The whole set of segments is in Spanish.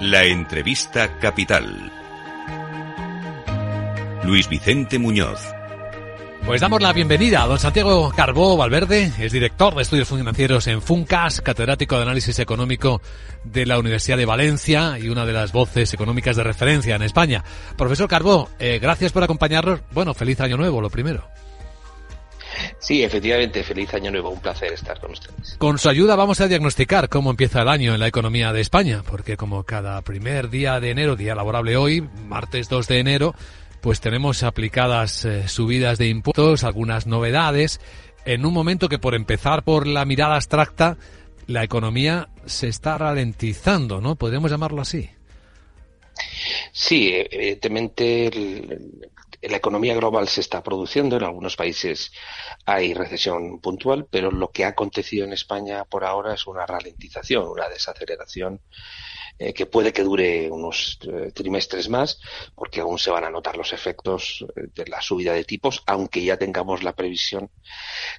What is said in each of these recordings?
La entrevista capital. Luis Vicente Muñoz. Pues damos la bienvenida a don Santiago Carbó Valverde, es director de estudios financieros en FUNCAS, catedrático de análisis económico de la Universidad de Valencia y una de las voces económicas de referencia en España. Profesor Carbó, eh, gracias por acompañarnos. Bueno, feliz año nuevo, lo primero. Sí, efectivamente, feliz año nuevo, un placer estar con ustedes. Con su ayuda vamos a diagnosticar cómo empieza el año en la economía de España, porque como cada primer día de enero, día laborable hoy, martes 2 de enero, pues tenemos aplicadas eh, subidas de impuestos, algunas novedades, en un momento que por empezar por la mirada abstracta, la economía se está ralentizando, ¿no? Podríamos llamarlo así. Sí, evidentemente la economía global se está produciendo, en algunos países hay recesión puntual, pero lo que ha acontecido en España por ahora es una ralentización, una desaceleración eh, que puede que dure unos eh, trimestres más, porque aún se van a notar los efectos eh, de la subida de tipos, aunque ya tengamos la previsión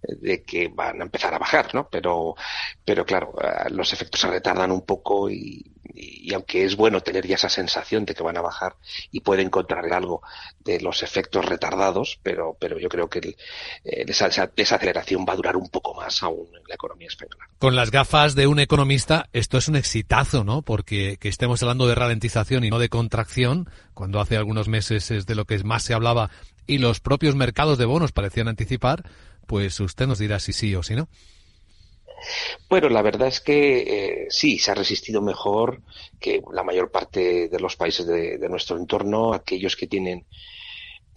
de que van a empezar a bajar, ¿no? Pero, pero claro, los efectos se retardan un poco y, y, aunque es bueno tener ya esa sensación de que van a bajar y puede encontrar algo de los efectos retardados, pero, pero yo creo que el, esa, esa, aceleración va a durar un poco más aún en la economía española. Con las gafas de un economista, esto es un exitazo, ¿no? Porque que estemos hablando de ralentización y no de contracción, cuando hace algunos meses es de lo que más se hablaba y los propios mercados de bonos parecían anticipar, pues usted nos dirá si sí o si no. Bueno, la verdad es que eh, sí, se ha resistido mejor que la mayor parte de los países de, nuestro entorno, aquellos que tienen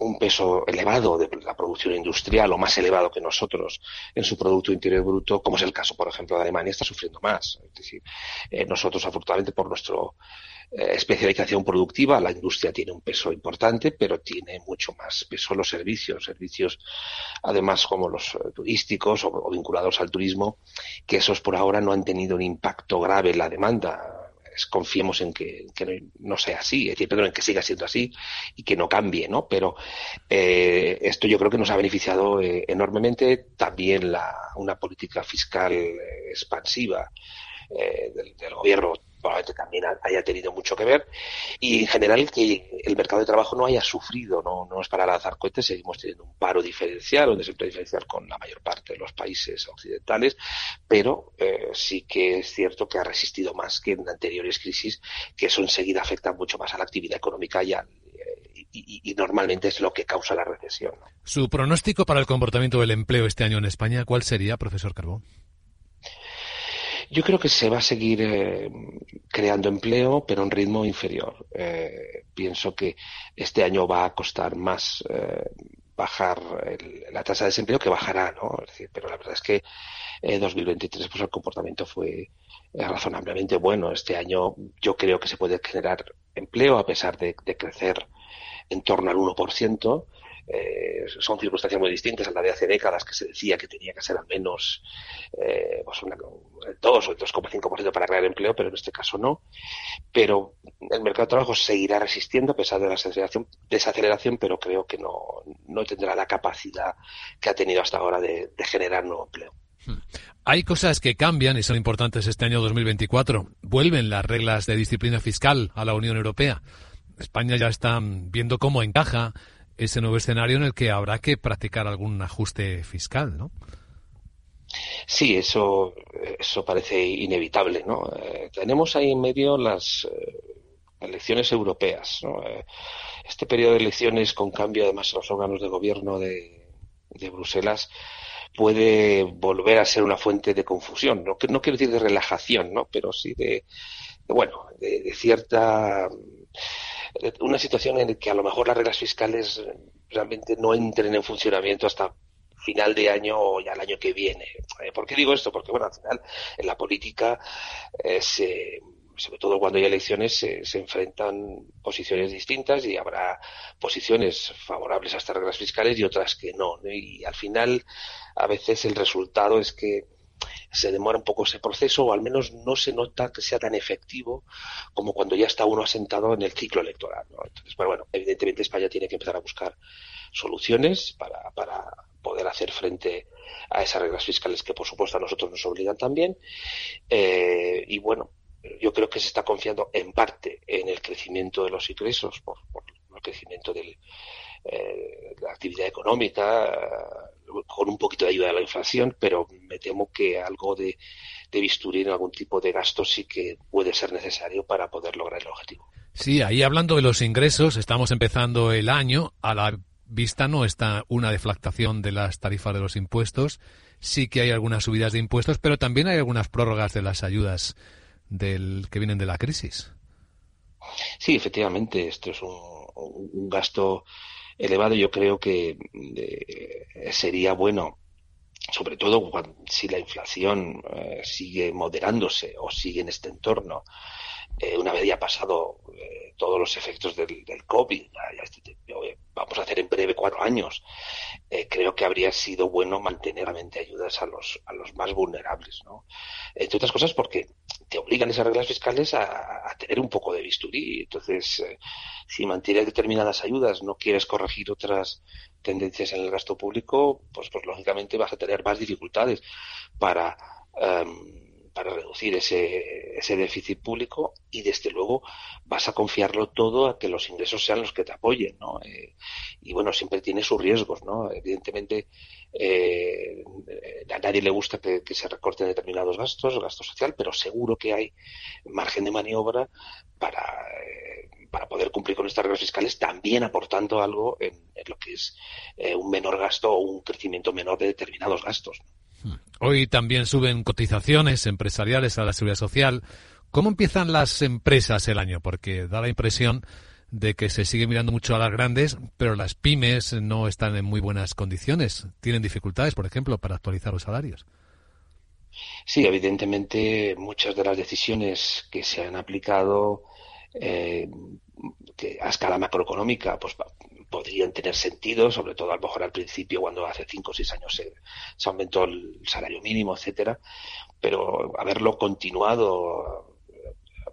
un peso elevado de la producción industrial o más elevado que nosotros en su Producto Interior Bruto, como es el caso, por ejemplo, de Alemania, está sufriendo más. Es decir, eh, nosotros, afortunadamente, por nuestro eh, especialización productiva, la industria tiene un peso importante, pero tiene mucho más peso los servicios, servicios además como los eh, turísticos o, vinculados al turismo, que esos por ahora no han tenido un impacto grave en la demanda confiemos en que, no, sea así, es decir, perdón, en que siga siendo así y que no cambie, ¿no? Pero eh, esto yo creo que nos ha beneficiado enormemente también la, una política fiscal expansiva del, del, gobierno probablemente también haya tenido mucho que ver y en general que el mercado de trabajo no haya sufrido, no, no es para lanzar cohetes, seguimos teniendo un paro diferencial, un desempleo diferencial con la mayor parte de los países occidentales, pero eh, sí que es cierto que ha resistido más que en anteriores crisis, que eso enseguida afecta mucho más a la actividad económica y y, normalmente es lo que causa la recesión. ¿Su pronóstico para el comportamiento del empleo este año en España cuál sería, profesor Carbón? Yo creo que se va a seguir eh, creando empleo, pero un ritmo inferior. Eh, pienso que este año va a costar más eh, bajar la tasa de desempleo que bajará, ¿no? Pero la verdad es que en 2023 pues el comportamiento fue razonablemente bueno. Este año yo creo que se puede generar empleo a pesar de, de crecer en torno al 1%. Eh, son circunstancias muy distintas a la de hace décadas que se decía que tenía que ser al menos eh, pues una, 2 o 2,5% para crear empleo, pero en este caso no. Pero el mercado de trabajo seguirá resistiendo a pesar de la desaceleración, desaceleración pero creo que no, no tendrá la capacidad que ha tenido hasta ahora de, de generar nuevo empleo. Hmm. Hay cosas que cambian y son importantes este año 2024. Vuelven las reglas de disciplina fiscal a la Unión Europea. España ya está viendo cómo encaja ese nuevo escenario en el que habrá que practicar algún ajuste fiscal, ¿no? Sí, eso, eso parece inevitable, ¿no? Eh, tenemos ahí en medio las eh, elecciones europeas, ¿no? Eh, este periodo de elecciones con cambio además en los órganos de gobierno de, de Bruselas puede volver a ser una fuente de confusión, no, no quiero decir de relajación, ¿no? Pero sí de, bueno, de cierta una situación en la que a lo mejor las reglas fiscales realmente no entren en funcionamiento hasta final de año o ya el año que viene. Eh, ¿Por qué digo esto? Porque, bueno, al final, en la política, eh, sobre todo cuando hay elecciones, se, enfrentan posiciones distintas y habrá posiciones favorables a estas reglas fiscales y otras que no. Y al final, a veces el resultado es que se demora un poco ese proceso o al menos no se nota que sea tan efectivo como cuando ya está uno asentado en el ciclo electoral. Entonces, pues bueno, evidentemente España tiene que empezar a buscar soluciones para, para poder hacer frente a esas reglas fiscales que por supuesto a nosotros nos obligan también. Eh, y bueno, yo creo que se está confiando en parte en el crecimiento de los ingresos por, el crecimiento de la actividad económica, con un poquito de ayuda de la inflación, pero me temo que algo de, de bisturí en algún tipo de gasto sí que puede ser necesario para poder lograr el objetivo. Sí, ahí hablando de los ingresos, estamos empezando el año, a la vista no está una deflactación de las tarifas de los impuestos, sí que hay algunas subidas de impuestos, pero también hay algunas prórrogas de las ayudas del que vienen de la crisis. Sí, efectivamente, esto es un, gasto elevado. Yo creo que eh, sería bueno sobre todo si la inflación eh, sigue moderándose o sigue en este entorno, eh, una vez ya pasado todos los efectos del, COVID, este vamos a hacer en breve cuatro años, creo que habría sido bueno mantener ayudas a los, a los más vulnerables, ¿no? Entre otras cosas porque te obligan esas reglas fiscales a, tener un poco de bisturí. Entonces, si mantienes determinadas ayudas, no quieres corregir otras tendencias en el gasto público, pues, pues lógicamente vas a tener más dificultades para, em, para reducir ese, ese déficit público y desde luego vas a confiarlo todo a que los ingresos sean los que te apoyen, ¿no? Eh, y bueno, siempre tiene sus riesgos, ¿no? Evidentemente, eh, a nadie le gusta que, se recorten determinados gastos, gasto social, pero seguro que hay margen de maniobra para, eh, para poder cumplir con estas reglas fiscales, también aportando algo en, lo que es eh, un menor gasto o un crecimiento menor de determinados gastos. Hoy también suben cotizaciones empresariales a la seguridad social. ¿Cómo empiezan las empresas el año? Porque da la impresión de que se sigue mirando mucho a las grandes, pero las pymes no están en muy buenas condiciones. Tienen dificultades, por ejemplo, para actualizar los salarios. Sí, evidentemente muchas de las decisiones que se han aplicado eh, a escala macroeconómica pues podrían tener sentido, sobre todo a lo mejor al principio cuando hace cinco o seis años se, aumentó el salario mínimo, etcétera, pero haberlo continuado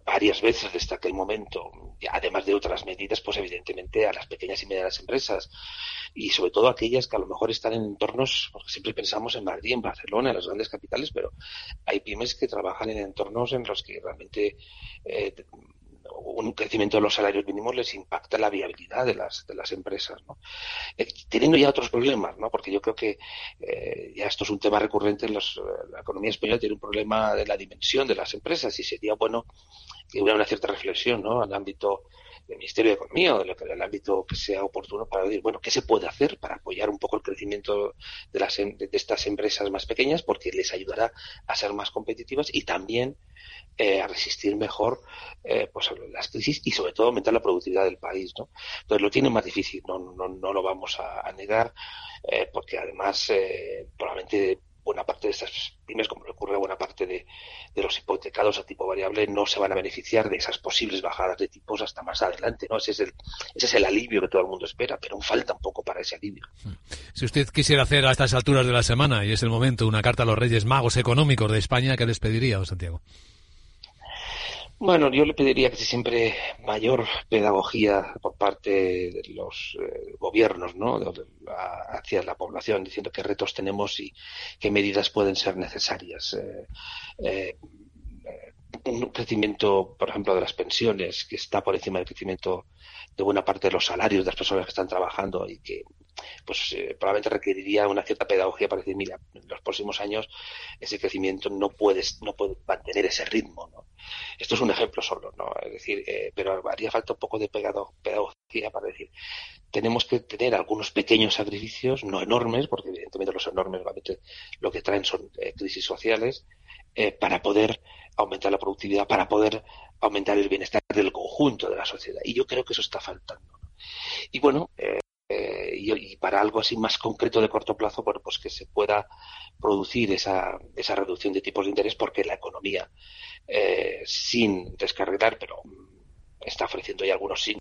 varias veces desde aquel momento, además de otras medidas, pues evidentemente a las pequeñas y medianas empresas. Y sobre todo aquellas que a lo mejor están en entornos, porque siempre pensamos en Madrid, en Barcelona, en las grandes capitales, pero hay pymes que trabajan en entornos en los que realmente eh, un crecimiento de los salarios mínimos les impacta la viabilidad de las, de las empresas, ¿no? Eh, teniendo ya otros problemas, ¿no? Porque yo creo que eh, ya esto es un tema recurrente en los, la economía española tiene un problema de la dimensión de las empresas y sería bueno que hubiera una cierta reflexión, ¿no? El ámbito del Ministerio de Economía o del ámbito que sea oportuno para decir, bueno, ¿qué se puede hacer para apoyar un poco el crecimiento de, las, em, de estas empresas más pequeñas? Porque les ayudará a ser más competitivas y también eh, a resistir mejor eh, pues las crisis y sobre todo aumentar la productividad del país. ¿no? Entonces lo tiene más difícil, no, no, no lo vamos a, negar, eh, porque además probablemente buena parte de estas pymes, como le ocurre a buena parte de, los hipotecados a tipo variable, no se van a beneficiar de esas posibles bajadas de tipos hasta más adelante. ¿no? Ese, es el, ese es el alivio que todo el mundo espera, pero falta un poco para ese alivio. Si usted quisiera hacer a estas alturas de la semana, y es el momento, una carta a los Reyes Magos Económicos de España, ¿qué les pediría, don Santiago? Bueno, yo le pediría que siempre mayor pedagogía por parte de los eh, gobiernos, ¿no? hacia la población, diciendo qué retos tenemos y qué medidas pueden ser necesarias. Eh, eh, un crecimiento, por ejemplo, de las pensiones, que está por encima del crecimiento de buena parte de los salarios de las personas que están trabajando y que pues eh, probablemente requeriría una cierta pedagogía para decir, mira, en los próximos años ese crecimiento no puede, no puede mantener ese ritmo. Esto es un ejemplo solo, ¿no? Es decir, eh, pero haría falta un poco de pedagogía para decir, tenemos que tener algunos pequeños sacrificios, no enormes, porque evidentemente los enormes lo que traen son eh, crisis sociales, para poder aumentar la productividad, para poder aumentar el bienestar del conjunto de la sociedad. Y yo creo que eso está faltando. Y bueno, eh, y, para algo así más concreto de corto plazo, bueno, pues que se pueda producir esa, esa reducción de tipos de interés porque la economía, eh, sin descargar, pero está ofreciendo ya algunos signos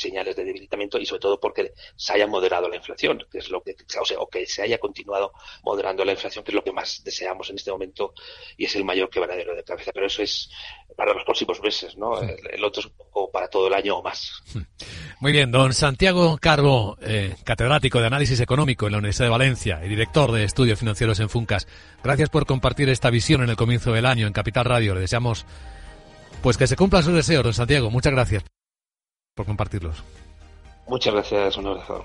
señales de debilitamiento y sobre todo porque se haya moderado la inflación, que es lo que, o, sea, o que se haya continuado moderando la inflación, que es lo que más deseamos en este momento y es el mayor quebradero de cabeza. Pero eso es para los próximos meses, ¿no? El, otro es un poco para todo el año o más. Muy bien, don Santiago Carbo, eh, catedrático de análisis económico en la Universidad de Valencia y director de estudios financieros en Funcas. Gracias por compartir esta visión en el comienzo del año en Capital Radio. Le deseamos pues que se cumplan sus deseos, don Santiago. Muchas gracias por compartirlos. Muchas gracias, un abrazo.